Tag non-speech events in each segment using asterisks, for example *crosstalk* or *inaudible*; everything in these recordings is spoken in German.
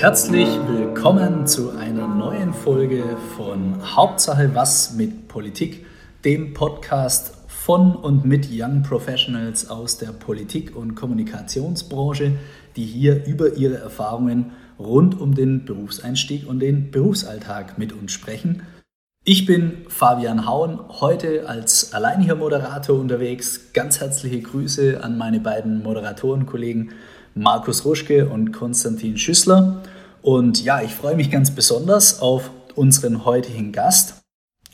Herzlich willkommen zu einer neuen Folge von Hauptsache was mit Politik, dem Podcast von und mit Young Professionals aus der Politik- und Kommunikationsbranche, die hier über ihre Erfahrungen rund um den Berufseinstieg und den Berufsalltag mit uns sprechen. Ich bin Fabian Hauen, heute als alleiniger Moderator unterwegs. Ganz herzliche Grüße an meine beiden Moderatorenkollegen Markus Ruschke und Konstantin Schüssler. Und ja, ich freue mich ganz besonders auf unseren heutigen Gast.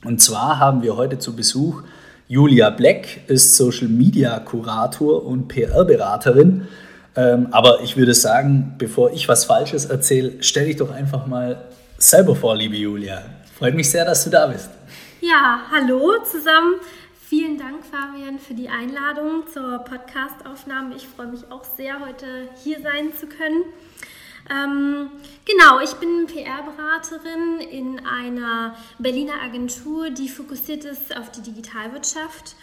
Und zwar haben wir heute zu Besuch Julia Black, ist Social Media Kurator und PR-Beraterin. Ähm, aber ich würde sagen, bevor ich was Falsches erzähle, stell dich doch einfach mal selber vor, liebe Julia. Freut mich sehr, dass du da bist. Ja, hallo zusammen. Vielen Dank, Fabian, für die Einladung zur Podcastaufnahme. Ich freue mich auch sehr, heute hier sein zu können. Ähm, genau, ich bin PR-Beraterin in einer Berliner Agentur, die fokussiert ist auf die Digitalwirtschaft.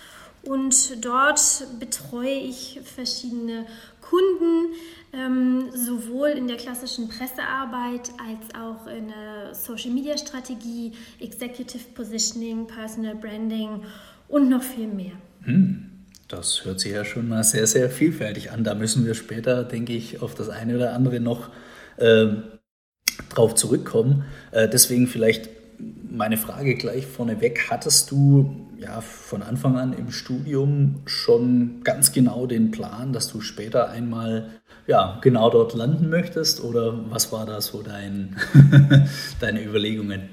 Und dort betreue ich verschiedene Kunden, ähm, sowohl in der klassischen Pressearbeit als auch in der Social-Media-Strategie, Executive Positioning, Personal Branding und noch viel mehr. Hm. Das hört sich ja schon mal sehr, sehr vielfältig an. Da müssen wir später, denke ich, auf das eine oder andere noch äh, drauf zurückkommen. Äh, deswegen vielleicht meine Frage gleich vorneweg. Hattest du ja von Anfang an im Studium schon ganz genau den Plan, dass du später einmal ja, genau dort landen möchtest? Oder was war da so dein, *laughs* deine Überlegungen?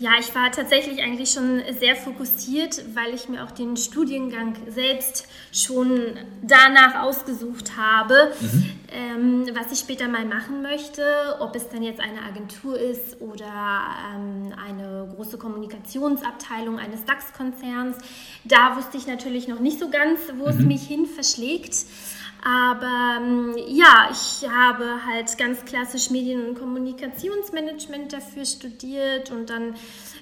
Ja, ich war tatsächlich eigentlich schon sehr fokussiert, weil ich mir auch den Studiengang selbst schon danach ausgesucht habe, mhm. ähm, was ich später mal machen möchte, ob es dann jetzt eine Agentur ist oder ähm, eine große Kommunikationsabteilung eines DAX-Konzerns. Da wusste ich natürlich noch nicht so ganz, wo mhm. es mich hin verschlägt. Aber ähm, ja, ich habe halt ganz klassisch Medien- und Kommunikationsmanagement dafür studiert und dann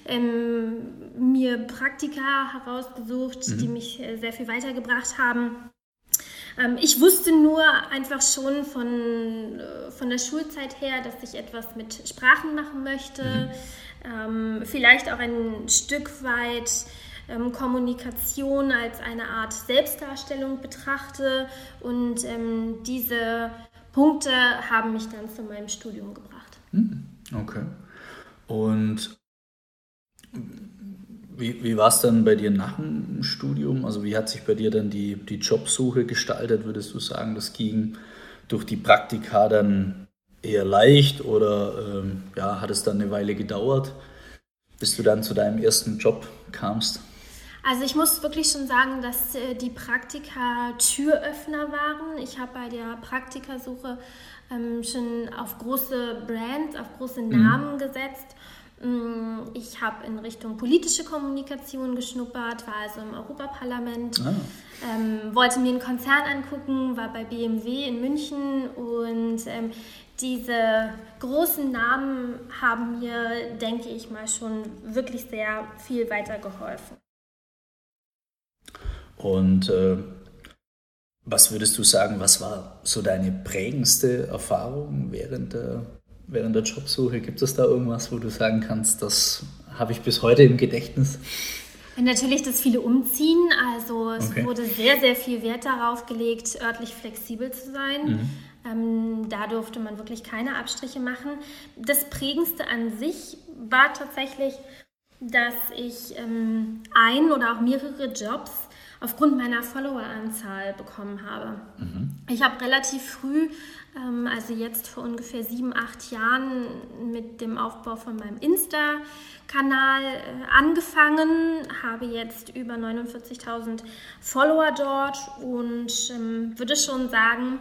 ähm, mir Praktika herausgesucht, mhm. die mich äh, sehr viel weitergebracht haben. Ähm, ich wusste nur einfach schon von, äh, von der Schulzeit her, dass ich etwas mit Sprachen machen möchte. Mhm. Ähm, vielleicht auch ein Stück weit ähm, Kommunikation als eine Art Selbstdarstellung betrachte. Und ähm, diese Punkte haben mich dann zu meinem Studium gebracht. Hm, okay. Und wie, wie war es dann bei dir nach dem Studium? Also wie hat sich bei dir dann die, die Jobsuche gestaltet? Würdest du sagen, das ging durch die Praktika dann eher leicht oder ähm, ja, hat es dann eine Weile gedauert, bis du dann zu deinem ersten Job kamst? Also ich muss wirklich schon sagen, dass äh, die Praktika Türöffner waren. Ich habe bei der Praktikasuche ähm, schon auf große Brands, auf große mhm. Namen mhm. gesetzt. Mm, ich habe in Richtung politische Kommunikation geschnuppert, war also im Europaparlament, ah. ähm, wollte mir einen Konzern angucken, war bei BMW in München und ähm, diese großen Namen haben mir, denke ich mal, schon wirklich sehr viel weitergeholfen. Und äh, was würdest du sagen, was war so deine prägendste Erfahrung während der, während der Jobsuche? Gibt es da irgendwas, wo du sagen kannst, das habe ich bis heute im Gedächtnis? Natürlich das viele Umziehen. Also es okay. wurde sehr, sehr viel Wert darauf gelegt, örtlich flexibel zu sein. Mhm. Ähm, da durfte man wirklich keine Abstriche machen. Das Prägendste an sich war tatsächlich, dass ich ähm, ein oder auch mehrere Jobs aufgrund meiner Followeranzahl bekommen habe. Mhm. Ich habe relativ früh, ähm, also jetzt vor ungefähr sieben, acht Jahren, mit dem Aufbau von meinem Insta-Kanal äh, angefangen, habe jetzt über 49.000 Follower dort und ähm, würde schon sagen,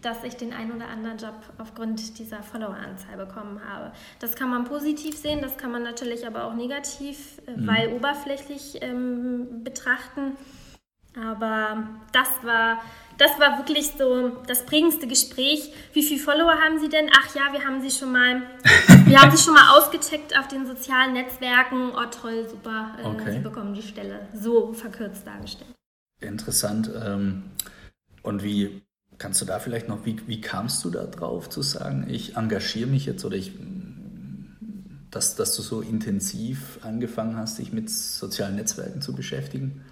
dass ich den einen oder anderen Job aufgrund dieser Followeranzahl bekommen habe. Das kann man positiv sehen, das kann man natürlich aber auch negativ, äh, mhm. weil oberflächlich ähm, betrachten. Aber das war, das war wirklich so das prägendste Gespräch. Wie viele Follower haben Sie denn? Ach ja, wir haben Sie schon mal, *laughs* wir haben Sie schon mal ausgecheckt auf den sozialen Netzwerken. Oh toll, super, äh, okay. Sie bekommen die Stelle. So verkürzt dargestellt. Interessant. Ähm, und wie, kannst du da vielleicht noch, wie, wie kamst du da drauf zu sagen, ich engagiere mich jetzt oder ich, dass, dass du so intensiv angefangen hast, dich mit sozialen Netzwerken zu beschäftigen?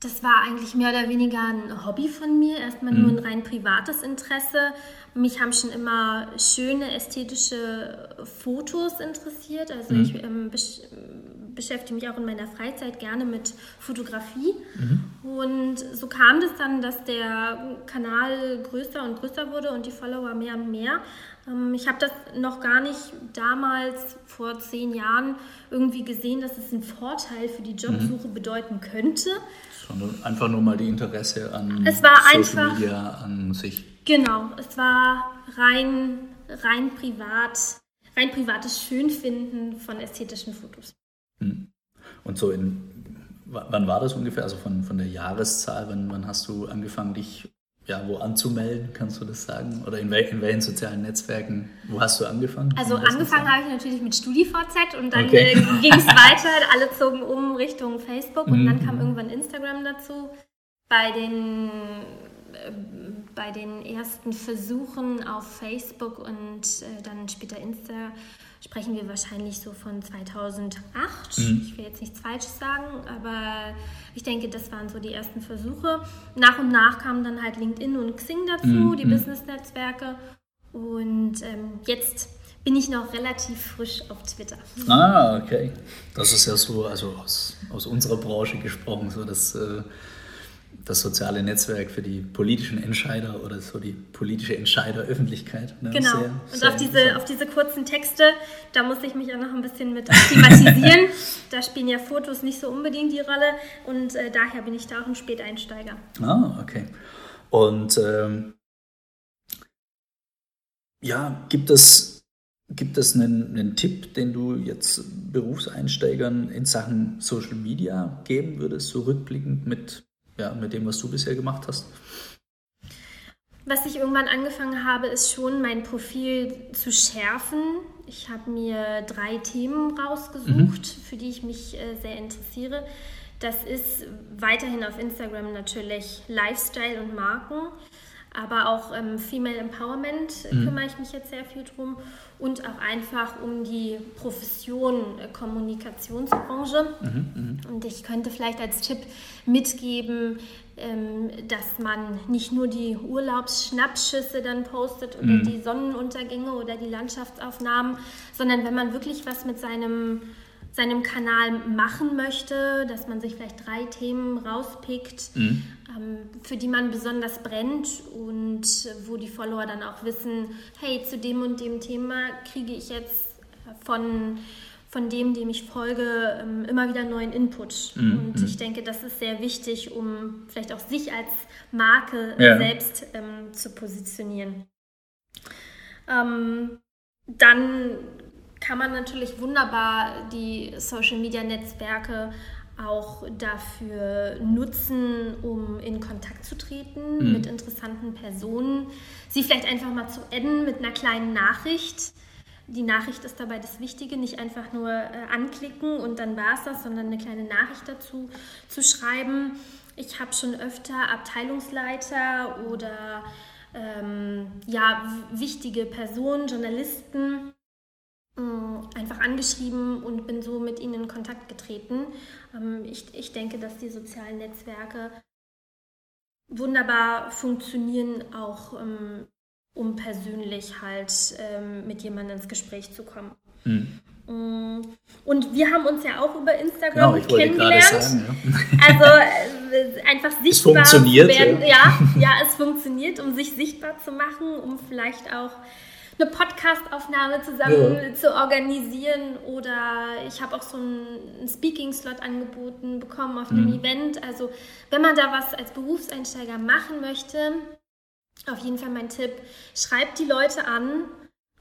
Das war eigentlich mehr oder weniger ein Hobby von mir, erstmal mhm. nur ein rein privates Interesse. Mich haben schon immer schöne ästhetische Fotos interessiert. Also mhm. ich ähm, besch beschäftige mich auch in meiner Freizeit gerne mit Fotografie. Mhm. Und so kam das dann, dass der Kanal größer und größer wurde und die Follower mehr und mehr. Ähm, ich habe das noch gar nicht damals vor zehn Jahren irgendwie gesehen, dass es einen Vorteil für die Jobsuche mhm. bedeuten könnte. Sondern einfach nur mal die Interesse an es war Social einfach, Media, an sich. Genau, es war rein, rein privat, rein privates Schönfinden von ästhetischen Fotos. Mhm. Und so in, wann war das ungefähr? Also von, von der Jahreszahl, wann, wann hast du angefangen, dich ja, wo anzumelden, kannst du das sagen? Oder in, wel in welchen sozialen Netzwerken, wo hast du angefangen? Also angefangen habe ich natürlich mit StudiVZ und dann okay. äh, ging es *laughs* weiter, alle zogen um Richtung Facebook und mhm. dann kam irgendwann Instagram dazu. Bei den, äh, bei den ersten Versuchen auf Facebook und äh, dann später Insta sprechen wir wahrscheinlich so von 2008. Mhm. Ich will jetzt nichts Falsches sagen, aber ich denke, das waren so die ersten Versuche. Nach und nach kamen dann halt LinkedIn und Xing dazu, mhm. die mhm. Business-Netzwerke. Und ähm, jetzt bin ich noch relativ frisch auf Twitter. Ah, okay. Das ist ja so, also aus, aus unserer Branche gesprochen, so dass äh, das soziale Netzwerk für die politischen Entscheider oder so die politische Entscheideröffentlichkeit. Ne? Genau. Sehr, und sehr auf, diese, auf diese kurzen Texte, da muss ich mich auch noch ein bisschen mit thematisieren. *laughs* da spielen ja Fotos nicht so unbedingt die Rolle und äh, daher bin ich da auch ein Späteinsteiger. Ah, okay. Und ähm, ja, gibt es, gibt es einen, einen Tipp, den du jetzt Berufseinsteigern in Sachen Social Media geben würdest, so rückblickend mit ja, mit dem, was du bisher gemacht hast? Was ich irgendwann angefangen habe, ist schon mein Profil zu schärfen. Ich habe mir drei Themen rausgesucht, mhm. für die ich mich äh, sehr interessiere. Das ist weiterhin auf Instagram natürlich Lifestyle und Marken aber auch ähm, Female Empowerment mhm. kümmere ich mich jetzt sehr viel drum und auch einfach um die Profession äh, Kommunikationsbranche. Mhm, mh. Und ich könnte vielleicht als Tipp mitgeben, ähm, dass man nicht nur die Urlaubsschnappschüsse dann postet oder mhm. die Sonnenuntergänge oder die Landschaftsaufnahmen, sondern wenn man wirklich was mit seinem seinem Kanal machen möchte, dass man sich vielleicht drei Themen rauspickt, mhm. Ähm, für die man besonders brennt und wo die Follower dann auch wissen, hey, zu dem und dem Thema kriege ich jetzt von, von dem, dem ich folge, ähm, immer wieder neuen Input. Mhm. Und ich denke, das ist sehr wichtig, um vielleicht auch sich als Marke ja. selbst ähm, zu positionieren. Ähm, dann kann man natürlich wunderbar die Social-Media-Netzwerke auch dafür nutzen, um in Kontakt zu treten mhm. mit interessanten Personen. Sie vielleicht einfach mal zu adden mit einer kleinen Nachricht. Die Nachricht ist dabei das Wichtige, nicht einfach nur äh, anklicken und dann war es das, sondern eine kleine Nachricht dazu zu schreiben. Ich habe schon öfter Abteilungsleiter oder ähm, ja, wichtige Personen, Journalisten einfach angeschrieben und bin so mit ihnen in Kontakt getreten. Ähm, ich, ich denke, dass die sozialen Netzwerke wunderbar funktionieren, auch ähm, um persönlich halt ähm, mit jemandem ins Gespräch zu kommen. Hm. Und wir haben uns ja auch über Instagram genau, kennengelernt. Sagen, ja. *laughs* Also äh, einfach sichtbar es funktioniert, werden. Ja. ja, *laughs* ja, es funktioniert, um sich sichtbar zu machen, um vielleicht auch eine Podcastaufnahme zusammen ja. zu organisieren oder ich habe auch so einen Speaking-Slot angeboten bekommen auf einem mhm. Event. Also wenn man da was als Berufseinsteiger machen möchte, auf jeden Fall mein Tipp, schreibt die Leute an,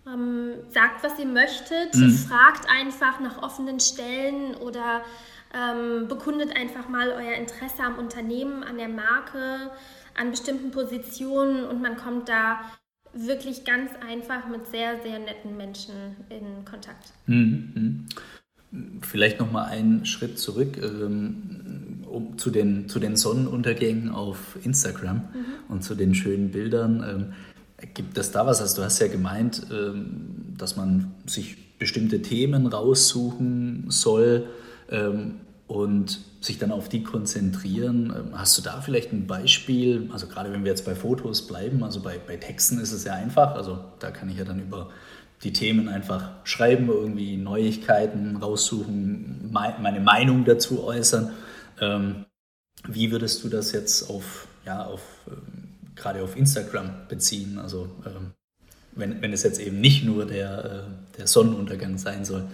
ähm, sagt, was ihr möchtet, mhm. fragt einfach nach offenen Stellen oder ähm, bekundet einfach mal euer Interesse am Unternehmen, an der Marke, an bestimmten Positionen und man kommt da wirklich ganz einfach mit sehr, sehr netten Menschen in Kontakt. Mhm. Vielleicht noch mal einen Schritt zurück. Ähm, um, zu, den, zu den Sonnenuntergängen auf Instagram mhm. und zu den schönen Bildern. Ähm, gibt es da was? Also du hast ja gemeint, ähm, dass man sich bestimmte Themen raussuchen soll ähm, und sich dann auf die konzentrieren. Ähm, hast du da vielleicht ein Beispiel? Also gerade wenn wir jetzt bei Fotos bleiben, also bei, bei Texten ist es ja einfach. Also da kann ich ja dann über die Themen einfach schreiben, irgendwie Neuigkeiten raussuchen, meine Meinung dazu äußern. Ähm, wie würdest du das jetzt auf, ja, auf, ähm, gerade auf Instagram beziehen? Also wenn, wenn es jetzt eben nicht nur der, äh, der Sonnenuntergang sein soll.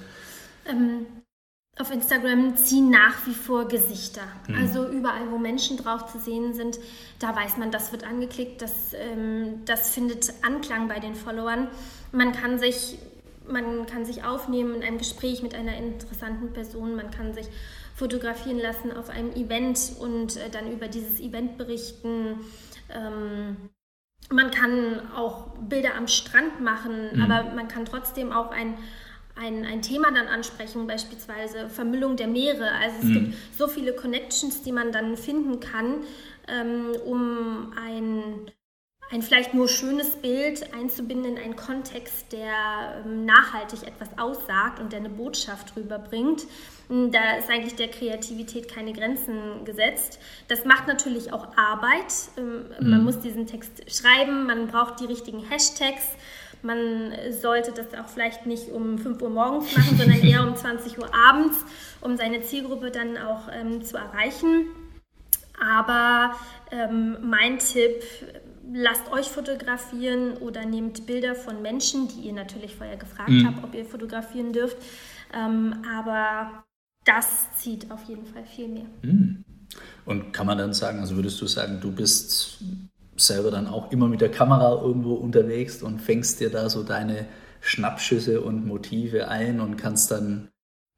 Auf Instagram ziehen nach wie vor Gesichter. Mhm. Also überall, wo Menschen drauf zu sehen sind, da weiß man, das wird angeklickt, das, ähm, das findet Anklang bei den Followern. Man kann sich man kann sich aufnehmen in einem Gespräch mit einer interessanten Person, man kann sich fotografieren lassen auf einem Event und äh, dann über dieses Event berichten. Ähm, man kann auch Bilder am Strand machen, mhm. aber man kann trotzdem auch ein ein, ein Thema dann ansprechen, beispielsweise Vermüllung der Meere. Also es mhm. gibt so viele Connections, die man dann finden kann, ähm, um ein, ein vielleicht nur schönes Bild einzubinden in einen Kontext, der ähm, nachhaltig etwas aussagt und der eine Botschaft rüberbringt. Hm, da ist eigentlich der Kreativität keine Grenzen gesetzt. Das macht natürlich auch Arbeit. Ähm, mhm. Man muss diesen Text schreiben, man braucht die richtigen Hashtags. Man sollte das auch vielleicht nicht um 5 Uhr morgens machen, sondern *laughs* eher um 20 Uhr abends, um seine Zielgruppe dann auch ähm, zu erreichen. Aber ähm, mein Tipp, lasst euch fotografieren oder nehmt Bilder von Menschen, die ihr natürlich vorher gefragt mhm. habt, ob ihr fotografieren dürft. Ähm, aber das zieht auf jeden Fall viel mehr. Mhm. Und kann man dann sagen, also würdest du sagen, du bist selber dann auch immer mit der Kamera irgendwo unterwegs und fängst dir da so deine Schnappschüsse und Motive ein und kannst dann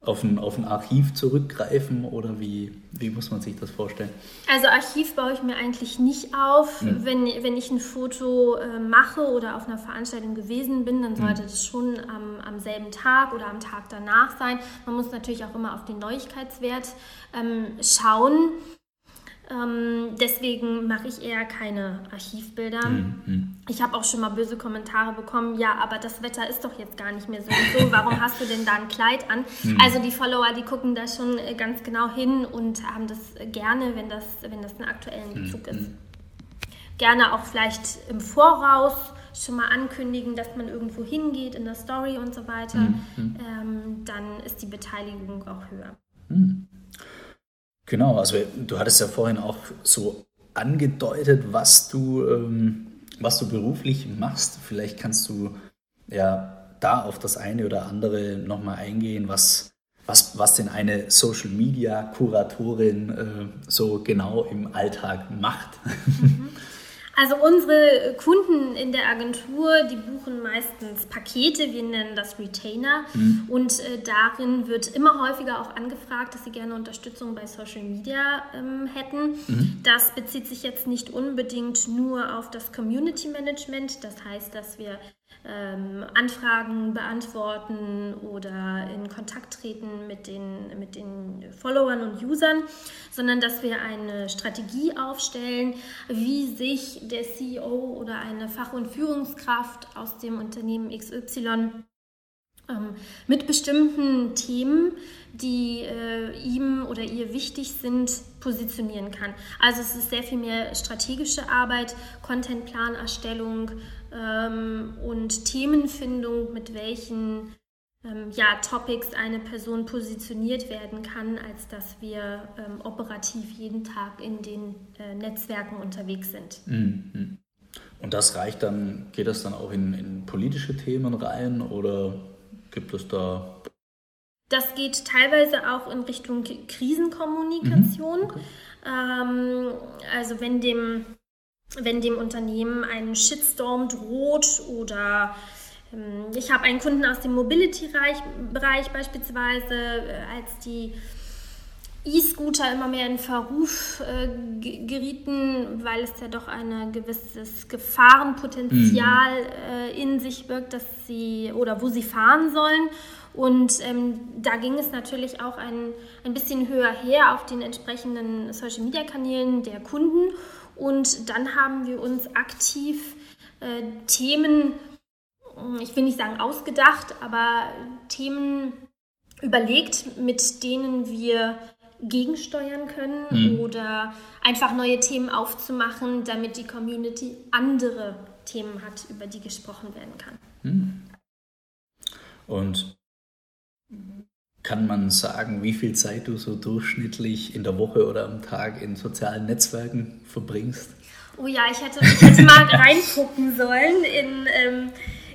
auf ein, auf ein Archiv zurückgreifen oder wie, wie muss man sich das vorstellen? Also Archiv baue ich mir eigentlich nicht auf. Mhm. Wenn, wenn ich ein Foto äh, mache oder auf einer Veranstaltung gewesen bin, dann sollte mhm. das schon am, am selben Tag oder am Tag danach sein. Man muss natürlich auch immer auf den Neuigkeitswert ähm, schauen. Ähm, deswegen mache ich eher keine Archivbilder. Mhm. Ich habe auch schon mal böse Kommentare bekommen, ja, aber das Wetter ist doch jetzt gar nicht mehr so und so, warum hast du denn da ein Kleid an? Mhm. Also die Follower, die gucken da schon äh, ganz genau hin und haben das gerne, wenn das, wenn das einen aktuellen mhm. Bezug ist. Gerne auch vielleicht im Voraus schon mal ankündigen, dass man irgendwo hingeht in der Story und so weiter. Mhm. Ähm, dann ist die Beteiligung auch höher. Genau, also du hattest ja vorhin auch so angedeutet, was du, ähm, was du beruflich machst. Vielleicht kannst du ja da auf das eine oder andere nochmal eingehen, was, was, was denn eine Social Media Kuratorin äh, so genau im Alltag macht. Mhm. Also unsere Kunden in der Agentur, die buchen meistens Pakete, wir nennen das Retainer. Mhm. Und äh, darin wird immer häufiger auch angefragt, dass sie gerne Unterstützung bei Social Media ähm, hätten. Mhm. Das bezieht sich jetzt nicht unbedingt nur auf das Community Management. Das heißt, dass wir ähm, Anfragen beantworten oder in Kontakt treten mit den, mit den Followern und Usern, sondern dass wir eine Strategie aufstellen, wie sich der CEO oder eine Fach- und Führungskraft aus dem Unternehmen XY ähm, mit bestimmten Themen, die äh, ihm oder ihr wichtig sind, positionieren kann. Also es ist sehr viel mehr strategische Arbeit, Contentplanerstellung ähm, und Themenfindung, mit welchen ähm, ja, Topics eine Person positioniert werden kann, als dass wir ähm, operativ jeden Tag in den äh, Netzwerken unterwegs sind. Mhm. Und das reicht dann, geht das dann auch in, in politische Themen rein oder Gibt es da? Das geht teilweise auch in Richtung Krisenkommunikation. Mhm. Okay. Ähm, also wenn dem, wenn dem Unternehmen ein Shitstorm droht oder ähm, ich habe einen Kunden aus dem Mobility-Bereich beispielsweise, äh, als die E-Scooter immer mehr in Verruf äh, gerieten, weil es ja doch ein gewisses Gefahrenpotenzial mhm. äh, in sich birgt, dass sie oder wo sie fahren sollen. Und ähm, da ging es natürlich auch ein, ein bisschen höher her auf den entsprechenden Social-Media-Kanälen der Kunden. Und dann haben wir uns aktiv äh, Themen, ich will nicht sagen ausgedacht, aber Themen überlegt, mit denen wir gegensteuern können mhm. oder einfach neue Themen aufzumachen, damit die Community andere Themen hat, über die gesprochen werden kann. Mhm. Und kann man sagen, wie viel Zeit du so durchschnittlich in der Woche oder am Tag in sozialen Netzwerken verbringst? Oh ja, ich hätte, ich hätte mal reingucken sollen in, ähm,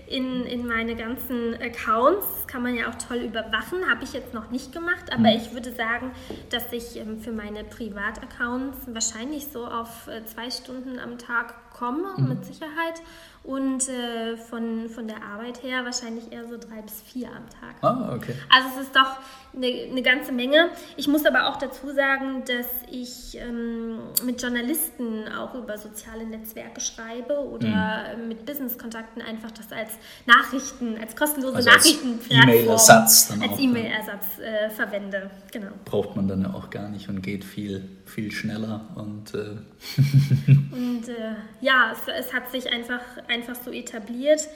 in, in meine ganzen Accounts. Das kann man ja auch toll überwachen. Habe ich jetzt noch nicht gemacht, aber mhm. ich würde sagen, dass ich ähm, für meine Privataccounts wahrscheinlich so auf äh, zwei Stunden am Tag komme, mhm. mit Sicherheit. Und äh, von, von der Arbeit her wahrscheinlich eher so drei bis vier am Tag. Ah, okay. Also es ist doch eine, eine ganze Menge. Ich muss aber auch dazu sagen, dass ich ähm, mit Journalisten auch über soziale Netzwerke schreibe oder mhm. mit Business-Kontakten einfach das als Nachrichten, als kostenlose also Nachrichtenplattform E-Mail-Ersatz als E-Mail-Ersatz äh, verwende. Genau. Braucht man dann ja auch gar nicht und geht viel, viel schneller und äh *laughs* und äh, ja, es, es hat sich einfach, einfach so etabliert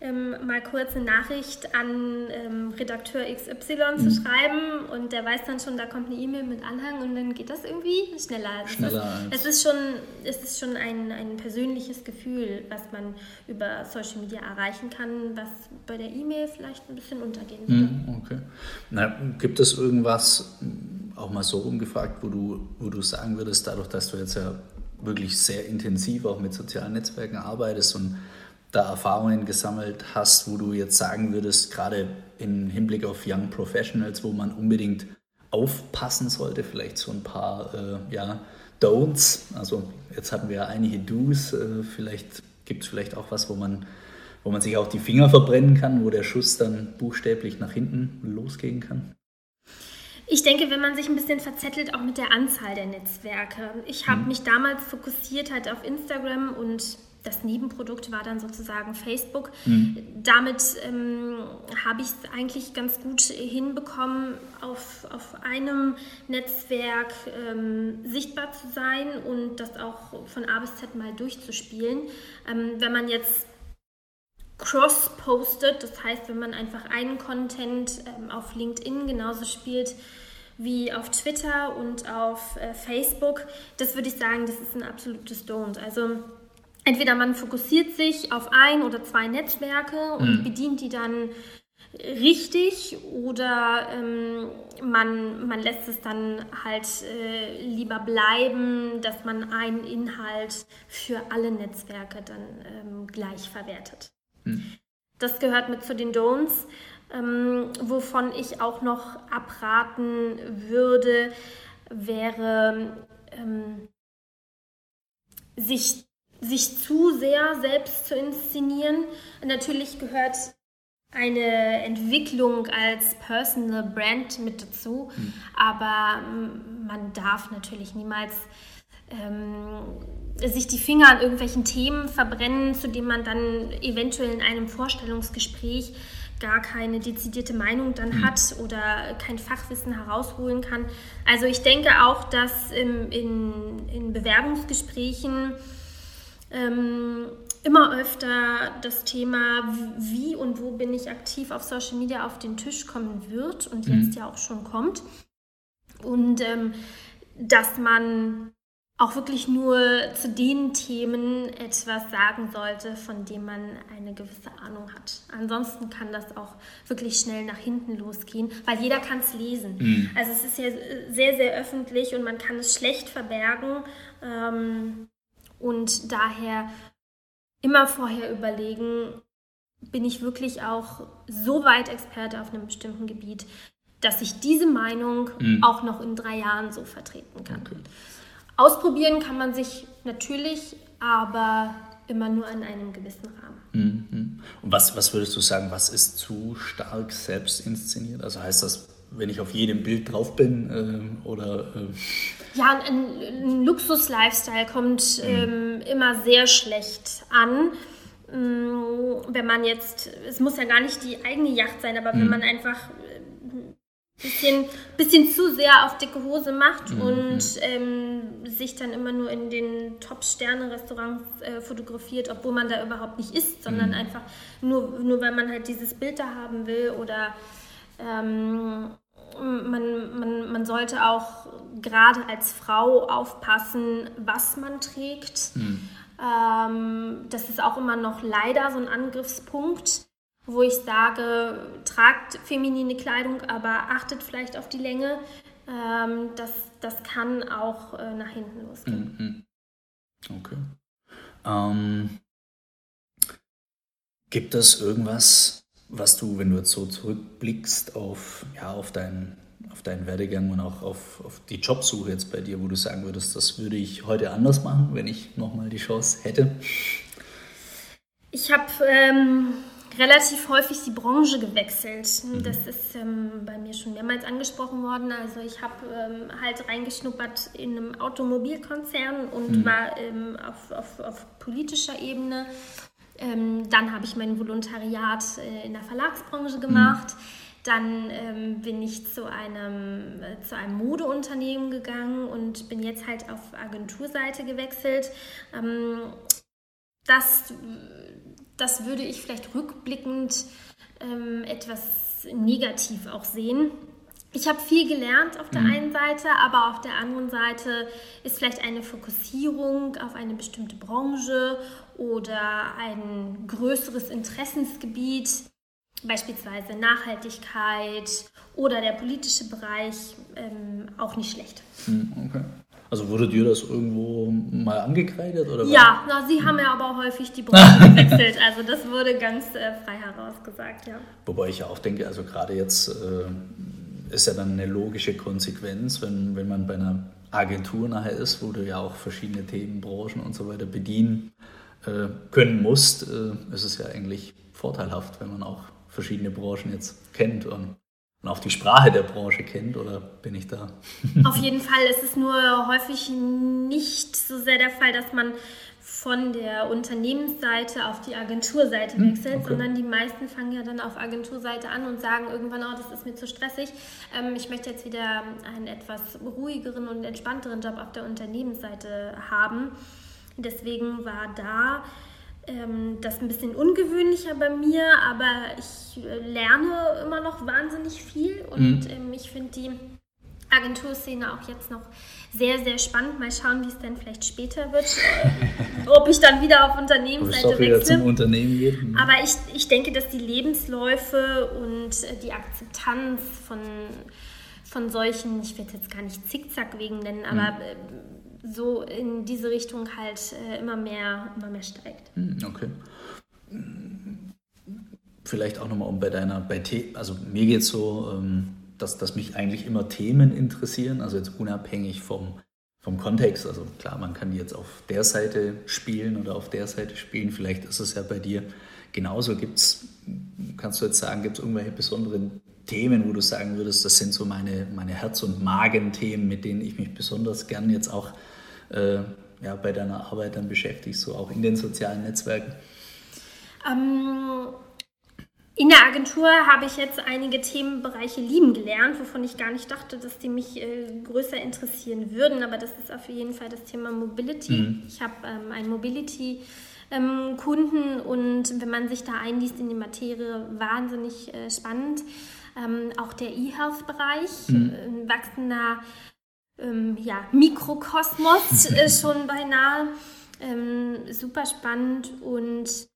ähm, mal kurz eine Nachricht an ähm, Redakteur XY mhm. zu schreiben und der weiß dann schon, da kommt eine E-Mail mit Anhang und dann geht das irgendwie schneller. schneller es, ist, es ist schon, es ist schon ein, ein persönliches Gefühl, was man über Social Media erreichen kann, was bei der E-Mail vielleicht ein bisschen untergehen würde. Mhm, okay. Na, gibt es irgendwas, auch mal so rumgefragt, wo du, wo du sagen würdest, dadurch, dass du jetzt ja wirklich sehr intensiv auch mit sozialen Netzwerken arbeitest und da Erfahrungen gesammelt hast, wo du jetzt sagen würdest, gerade im Hinblick auf Young Professionals, wo man unbedingt aufpassen sollte, vielleicht so ein paar äh, ja, Don'ts. Also jetzt hatten wir ja einige Do's, äh, vielleicht gibt es vielleicht auch was, wo man, wo man sich auch die Finger verbrennen kann, wo der Schuss dann buchstäblich nach hinten losgehen kann. Ich denke, wenn man sich ein bisschen verzettelt, auch mit der Anzahl der Netzwerke. Ich habe hm. mich damals fokussiert halt auf Instagram und das Nebenprodukt war dann sozusagen Facebook. Mhm. Damit ähm, habe ich es eigentlich ganz gut hinbekommen, auf, auf einem Netzwerk ähm, sichtbar zu sein und das auch von A bis Z mal durchzuspielen. Ähm, wenn man jetzt cross postet, das heißt, wenn man einfach einen Content ähm, auf LinkedIn genauso spielt, wie auf Twitter und auf äh, Facebook, das würde ich sagen, das ist ein absolutes Don't. Also entweder man fokussiert sich auf ein oder zwei Netzwerke und mhm. bedient die dann richtig oder ähm, man, man lässt es dann halt äh, lieber bleiben, dass man einen Inhalt für alle Netzwerke dann ähm, gleich verwertet. Mhm. Das gehört mit zu den Don'ts, ähm, wovon ich auch noch abraten würde, wäre ähm, sich sich zu sehr selbst zu inszenieren. Natürlich gehört eine Entwicklung als Personal Brand mit dazu, mhm. aber man darf natürlich niemals ähm, sich die Finger an irgendwelchen Themen verbrennen, zu denen man dann eventuell in einem Vorstellungsgespräch gar keine dezidierte Meinung dann mhm. hat oder kein Fachwissen herausholen kann. Also ich denke auch, dass in, in, in Bewerbungsgesprächen ähm, immer öfter das Thema, wie und wo bin ich aktiv auf Social Media auf den Tisch kommen wird und mhm. jetzt ja auch schon kommt. Und ähm, dass man auch wirklich nur zu den Themen etwas sagen sollte, von dem man eine gewisse Ahnung hat. Ansonsten kann das auch wirklich schnell nach hinten losgehen, weil jeder kann es lesen. Mhm. Also es ist ja sehr, sehr öffentlich und man kann es schlecht verbergen. Ähm, und daher immer vorher überlegen, bin ich wirklich auch so weit Experte auf einem bestimmten Gebiet, dass ich diese Meinung mhm. auch noch in drei Jahren so vertreten kann. Ausprobieren kann man sich natürlich, aber immer nur in einem gewissen Rahmen. Mhm. Und was, was würdest du sagen, was ist zu stark selbst inszeniert? Also heißt das wenn ich auf jedem Bild drauf bin äh, oder... Äh ja, ein, ein Luxus-Lifestyle kommt mhm. ähm, immer sehr schlecht an. Mm, wenn man jetzt, es muss ja gar nicht die eigene Yacht sein, aber mhm. wenn man einfach ein bisschen, bisschen zu sehr auf dicke Hose macht mhm. und ähm, sich dann immer nur in den Top-Sterne-Restaurants äh, fotografiert, obwohl man da überhaupt nicht ist, sondern mhm. einfach nur, nur weil man halt dieses Bild da haben will oder ähm, man, man, man sollte auch gerade als Frau aufpassen, was man trägt. Mhm. Ähm, das ist auch immer noch leider so ein Angriffspunkt, wo ich sage, tragt feminine Kleidung, aber achtet vielleicht auf die Länge. Ähm, das, das kann auch äh, nach hinten losgehen. Mhm. Okay. Ähm, gibt es irgendwas, was du, wenn du jetzt so zurückblickst auf, ja, auf, deinen, auf deinen Werdegang und auch auf, auf die Jobsuche jetzt bei dir, wo du sagen würdest, das würde ich heute anders machen, wenn ich nochmal die Chance hätte? Ich habe ähm, relativ häufig die Branche gewechselt. Mhm. Das ist ähm, bei mir schon mehrmals angesprochen worden. Also ich habe ähm, halt reingeschnuppert in einem Automobilkonzern und mhm. war ähm, auf, auf, auf politischer Ebene ähm, dann habe ich mein Volontariat äh, in der Verlagsbranche gemacht. Mhm. Dann ähm, bin ich zu einem, äh, zu einem Modeunternehmen gegangen und bin jetzt halt auf Agenturseite gewechselt. Ähm, das, das würde ich vielleicht rückblickend ähm, etwas negativ auch sehen. Ich habe viel gelernt auf der mhm. einen Seite, aber auf der anderen Seite ist vielleicht eine Fokussierung auf eine bestimmte Branche oder ein größeres Interessensgebiet, beispielsweise Nachhaltigkeit oder der politische Bereich, ähm, auch nicht schlecht. Mhm, okay. Also wurde dir das irgendwo mal angekreidet? Oder ja, na, sie haben ja aber häufig die Branche *laughs* gewechselt. Also das wurde ganz äh, frei herausgesagt, ja. Wobei ich ja auch denke, also gerade jetzt äh, ist ja dann eine logische Konsequenz, wenn, wenn man bei einer Agentur nachher ist, wo du ja auch verschiedene Themen, Branchen und so weiter bedienen äh, können musst, äh, ist es ja eigentlich vorteilhaft, wenn man auch verschiedene Branchen jetzt kennt und, und auch die Sprache der Branche kennt, oder bin ich da? Auf jeden Fall. Es ist nur häufig nicht so sehr der Fall, dass man von der Unternehmensseite auf die Agenturseite hm, wechselt, okay. sondern die meisten fangen ja dann auf Agenturseite an und sagen irgendwann, oh, das ist mir zu stressig. Ähm, ich möchte jetzt wieder einen etwas ruhigeren und entspannteren Job auf der Unternehmensseite haben. Deswegen war da ähm, das ein bisschen ungewöhnlicher bei mir, aber ich äh, lerne immer noch wahnsinnig viel und mhm. ähm, ich finde die Agenturszene auch jetzt noch sehr, sehr spannend. Mal schauen, wie es dann vielleicht später wird. *laughs* ob ich dann wieder auf Unternehmensseite wechsle. Unternehmen geht. Mhm. Aber ich, ich denke, dass die Lebensläufe und die Akzeptanz von, von solchen, ich werde jetzt gar nicht Zickzackwegen nennen, aber mhm. So in diese Richtung halt äh, immer mehr, immer mehr steigt. Mhm, okay. Vielleicht auch nochmal um bei deiner, bei The also mir geht es so, ähm, dass, dass mich eigentlich immer Themen interessieren, also jetzt unabhängig vom, vom Kontext. Also klar, man kann die jetzt auf der Seite spielen oder auf der Seite spielen. Vielleicht ist es ja bei dir genauso. Gibt's, kannst du jetzt sagen, gibt es irgendwelche besonderen Themen, wo du sagen würdest, das sind so meine, meine Herz- und Magenthemen, mit denen ich mich besonders gern jetzt auch äh, ja, bei deiner Arbeit dann beschäftige, so auch in den sozialen Netzwerken? Ähm, in der Agentur habe ich jetzt einige Themenbereiche lieben gelernt, wovon ich gar nicht dachte, dass die mich äh, größer interessieren würden. Aber das ist auf jeden Fall das Thema Mobility. Mhm. Ich habe ähm, einen Mobility-Kunden ähm, und wenn man sich da einliest in die Materie, wahnsinnig äh, spannend. Ähm, auch der E-Health-Bereich, mhm. Äh, ein wachsender ähm, ja, Mikrokosmos *laughs* äh, schon beinahe. Ähm, super spannend und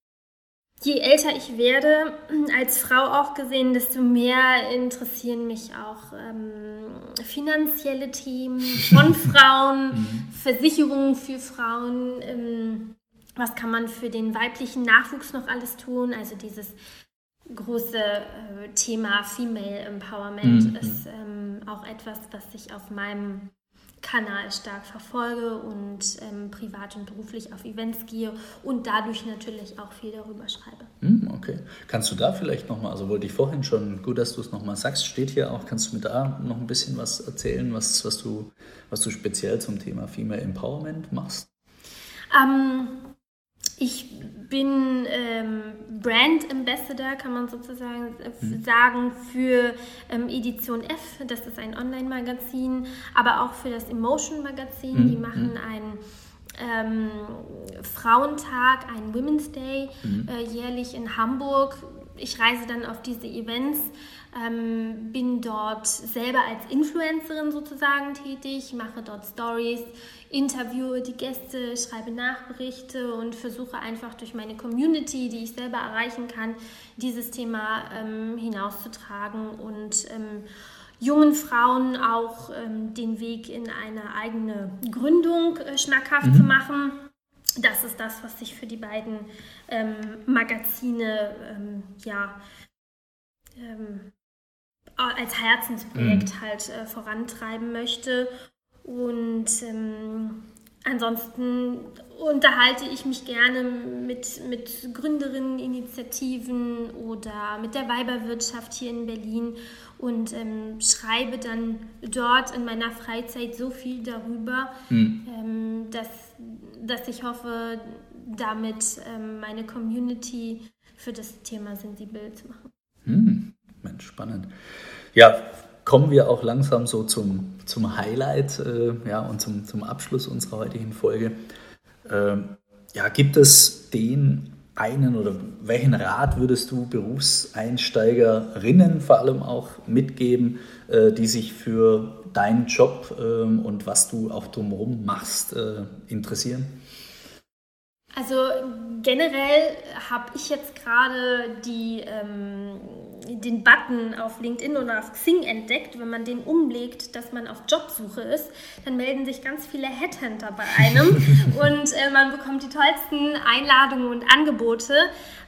je älter ich werde, als Frau auch gesehen, desto mehr interessieren mich auch ähm, finanzielle Themen von *laughs* Frauen, mhm. Versicherungen für Frauen. Ähm, was kann man für den weiblichen Nachwuchs noch alles tun? Also dieses große äh, Thema Female Empowerment mhm. ist ähm, auch etwas, was sich auf meinem Kanal stark verfolge und ähm, privat und beruflich auf Events gehe und dadurch natürlich auch viel darüber schreibe. Hm, okay. Kannst du da vielleicht nochmal, also wollte ich vorhin schon, gut, dass du es nochmal sagst, steht hier auch, kannst du mir da noch ein bisschen was erzählen, was, was, du, was du speziell zum Thema Female Empowerment machst? Ähm, ich bin ähm, Brand Ambassador, kann man sozusagen mhm. sagen, für ähm, Edition F. Das ist ein Online-Magazin, aber auch für das Emotion Magazin. Mhm. Die machen mhm. einen ähm, Frauentag, einen Women's Day mhm. äh, jährlich in Hamburg. Ich reise dann auf diese Events ähm, bin dort selber als Influencerin sozusagen tätig, mache dort Stories, interviewe die Gäste, schreibe Nachberichte und versuche einfach durch meine Community, die ich selber erreichen kann, dieses Thema ähm, hinauszutragen und ähm, jungen Frauen auch ähm, den Weg in eine eigene Gründung äh, schmackhaft mhm. zu machen. Das ist das, was ich für die beiden ähm, Magazine ähm, ja, ähm, als Herzensprojekt mhm. halt äh, vorantreiben möchte. Und ähm, ansonsten unterhalte ich mich gerne mit, mit Gründerinneninitiativen oder mit der Weiberwirtschaft hier in Berlin und ähm, schreibe dann dort in meiner Freizeit so viel darüber, mhm. ähm, dass, dass ich hoffe, damit ähm, meine Community für das Thema sensibel zu machen. Mhm. Mensch, spannend. Ja, kommen wir auch langsam so zum, zum Highlight äh, ja, und zum, zum Abschluss unserer heutigen Folge. Ähm, ja, gibt es den einen oder welchen Rat würdest du Berufseinsteigerinnen vor allem auch mitgeben, äh, die sich für deinen Job äh, und was du auch drumherum machst, äh, interessieren? Also generell habe ich jetzt gerade die ähm, den Button auf LinkedIn oder auf Xing entdeckt, wenn man den umlegt, dass man auf Jobsuche ist, dann melden sich ganz viele Headhunter bei einem *laughs* und äh, man bekommt die tollsten Einladungen und Angebote.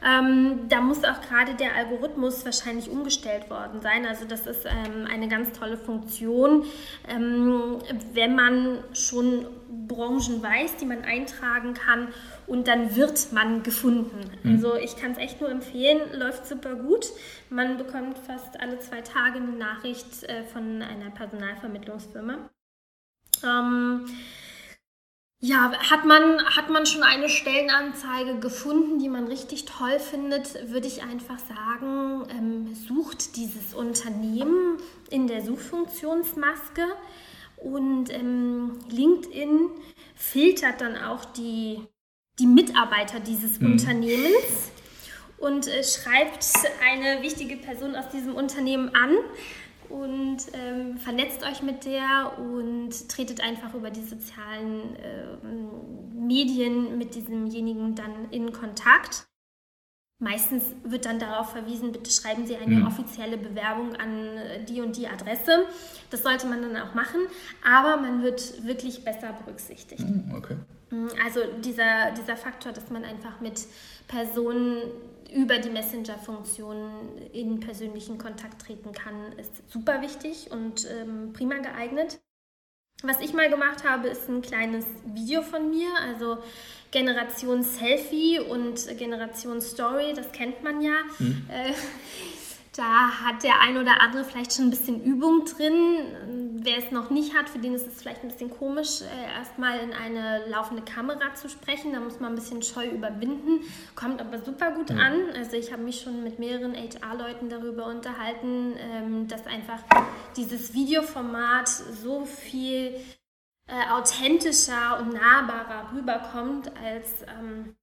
Ähm, da muss auch gerade der Algorithmus wahrscheinlich umgestellt worden sein. Also das ist ähm, eine ganz tolle Funktion, ähm, wenn man schon Branchen weiß, die man eintragen kann und dann wird man gefunden. Mhm. Also ich kann es echt nur empfehlen, läuft super gut. Man bekommt fast alle zwei Tage eine Nachricht äh, von einer Personalvermittlungsfirma. Ähm, ja, hat man, hat man schon eine Stellenanzeige gefunden, die man richtig toll findet, würde ich einfach sagen, ähm, sucht dieses Unternehmen in der Suchfunktionsmaske und ähm, LinkedIn filtert dann auch die die Mitarbeiter dieses mhm. Unternehmens und äh, schreibt eine wichtige Person aus diesem Unternehmen an und ähm, vernetzt euch mit der und tretet einfach über die sozialen äh, Medien mit diesemjenigen dann in Kontakt. Meistens wird dann darauf verwiesen, bitte schreiben Sie eine mhm. offizielle Bewerbung an äh, die und die Adresse. Das sollte man dann auch machen, aber man wird wirklich besser berücksichtigt. Mhm, okay. Mm, also dieser, dieser Faktor, dass man einfach mit Personen über die Messenger-Funktion in persönlichen Kontakt treten kann, ist super wichtig und ähm, prima geeignet. Was ich mal gemacht habe, ist ein kleines Video von mir, also Generation Selfie und Generation Story, das kennt man ja. Mhm. Äh, da hat der ein oder andere vielleicht schon ein bisschen Übung drin. Wer es noch nicht hat, für den ist es vielleicht ein bisschen komisch, äh, erstmal in eine laufende Kamera zu sprechen. Da muss man ein bisschen Scheu überwinden, kommt aber super gut ja. an. Also ich habe mich schon mit mehreren HR-Leuten darüber unterhalten, ähm, dass einfach dieses Videoformat so viel äh, authentischer und nahbarer rüberkommt als ähm,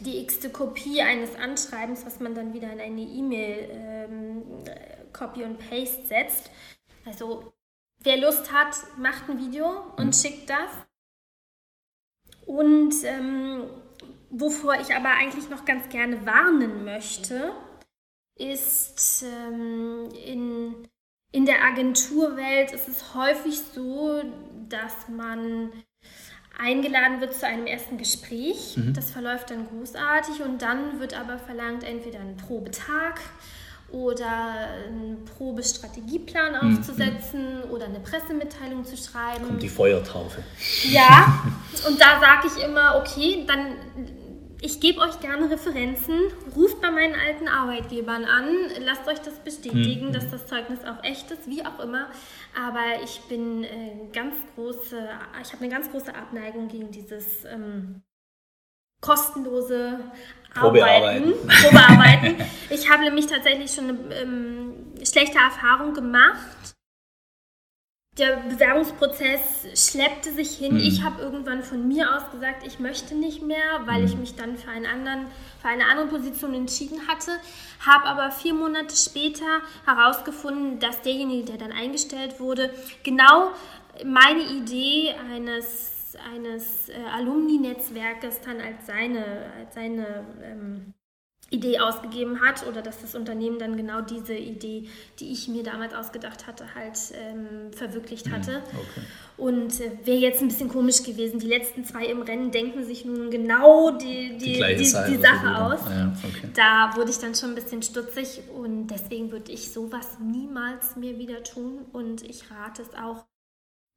die x-te Kopie eines Anschreibens, was man dann wieder in eine E-Mail ähm, Copy und Paste setzt. Also wer Lust hat, macht ein Video und mhm. schickt das. Und ähm, wovor ich aber eigentlich noch ganz gerne warnen möchte, ist ähm, in, in der Agenturwelt ist es häufig so, dass man eingeladen wird zu einem ersten Gespräch. Mhm. Das verläuft dann großartig und dann wird aber verlangt entweder ein Probetag oder einen Probestrategieplan mhm. aufzusetzen mhm. oder eine Pressemitteilung zu schreiben. Kommt die Feuertaufe. Ja, *laughs* und da sage ich immer, okay, dann ich gebe euch gerne Referenzen, ruft bei meinen alten Arbeitgebern an, lasst euch das bestätigen, mhm. dass das Zeugnis auch echt ist, wie auch immer. Aber ich bin äh, ganz große, ich habe eine ganz große Abneigung gegen dieses ähm, kostenlose Arbeiten, Probearbeiten. ich habe nämlich tatsächlich schon eine ähm, schlechte Erfahrung gemacht der Bewerbungsprozess schleppte sich hin. Mhm. Ich habe irgendwann von mir aus gesagt, ich möchte nicht mehr, weil mhm. ich mich dann für, einen anderen, für eine andere Position entschieden hatte. Habe aber vier Monate später herausgefunden, dass derjenige, der dann eingestellt wurde, genau meine Idee eines, eines äh, Alumni-Netzwerkes dann als seine, als seine ähm, Idee ausgegeben hat oder dass das Unternehmen dann genau diese Idee, die ich mir damals ausgedacht hatte, halt ähm, verwirklicht mhm, hatte. Okay. Und äh, wäre jetzt ein bisschen komisch gewesen. Die letzten zwei im Rennen denken sich nun genau die, die, die, die, die Sache aus. Ja, okay. Da wurde ich dann schon ein bisschen stutzig und deswegen würde ich sowas niemals mir wieder tun und ich rate es auch.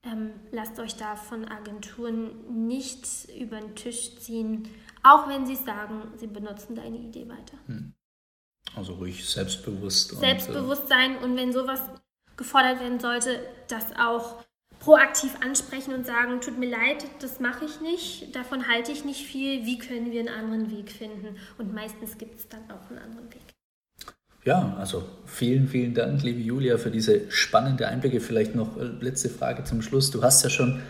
Ähm, lasst euch da von Agenturen nicht über den Tisch ziehen auch wenn sie sagen, sie benutzen deine Idee weiter. Hm. Also ruhig selbstbewusst. Selbstbewusstsein und, äh, und wenn sowas gefordert werden sollte, das auch proaktiv ansprechen und sagen, tut mir leid, das mache ich nicht, davon halte ich nicht viel, wie können wir einen anderen Weg finden? Und meistens gibt es dann auch einen anderen Weg. Ja, also vielen, vielen Dank, liebe Julia, für diese spannende Einblicke. Vielleicht noch äh, letzte Frage zum Schluss. Du hast ja schon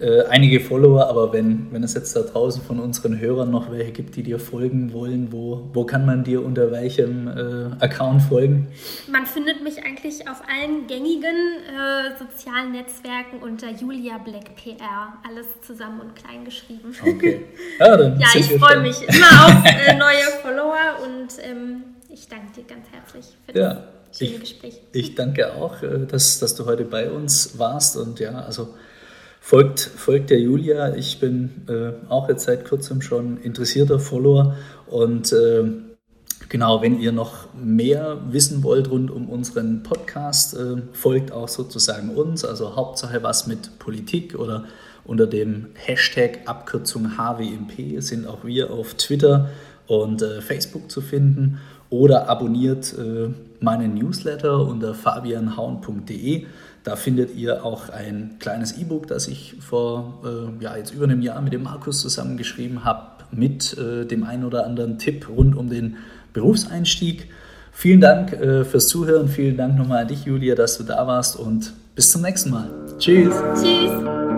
äh, einige Follower, aber wenn, wenn es jetzt da draußen von unseren Hörern noch welche gibt, die dir folgen wollen, wo, wo kann man dir unter welchem äh, Account folgen? Man findet mich eigentlich auf allen gängigen äh, sozialen Netzwerken unter Julia Black PR. Alles zusammen und klein geschrieben. Okay. *laughs* Ja, dann ja ich freue mich immer auf äh, *laughs* neue Follower und ähm, ich danke dir ganz herzlich für das ja, schöne ich, Gespräch. Ich danke auch, äh, dass, dass du heute bei uns warst und ja, also folgt, folgt der Julia. Ich bin äh, auch jetzt seit kurzem schon interessierter Follower und äh, genau, wenn ihr noch mehr wissen wollt rund um unseren Podcast, äh, folgt auch sozusagen uns, also Hauptsache was mit Politik oder unter dem Hashtag Abkürzung HWMP sind auch wir auf Twitter und äh, Facebook zu finden oder abonniert äh, meinen Newsletter unter fabianhaun.de. Da findet ihr auch ein kleines E-Book, das ich vor äh, ja, jetzt über einem Jahr mit dem Markus zusammengeschrieben habe, mit äh, dem einen oder anderen Tipp rund um den Berufseinstieg. Vielen Dank fürs Zuhören. Vielen Dank nochmal an dich, Julia, dass du da warst und bis zum nächsten Mal. Tschüss. Tschüss.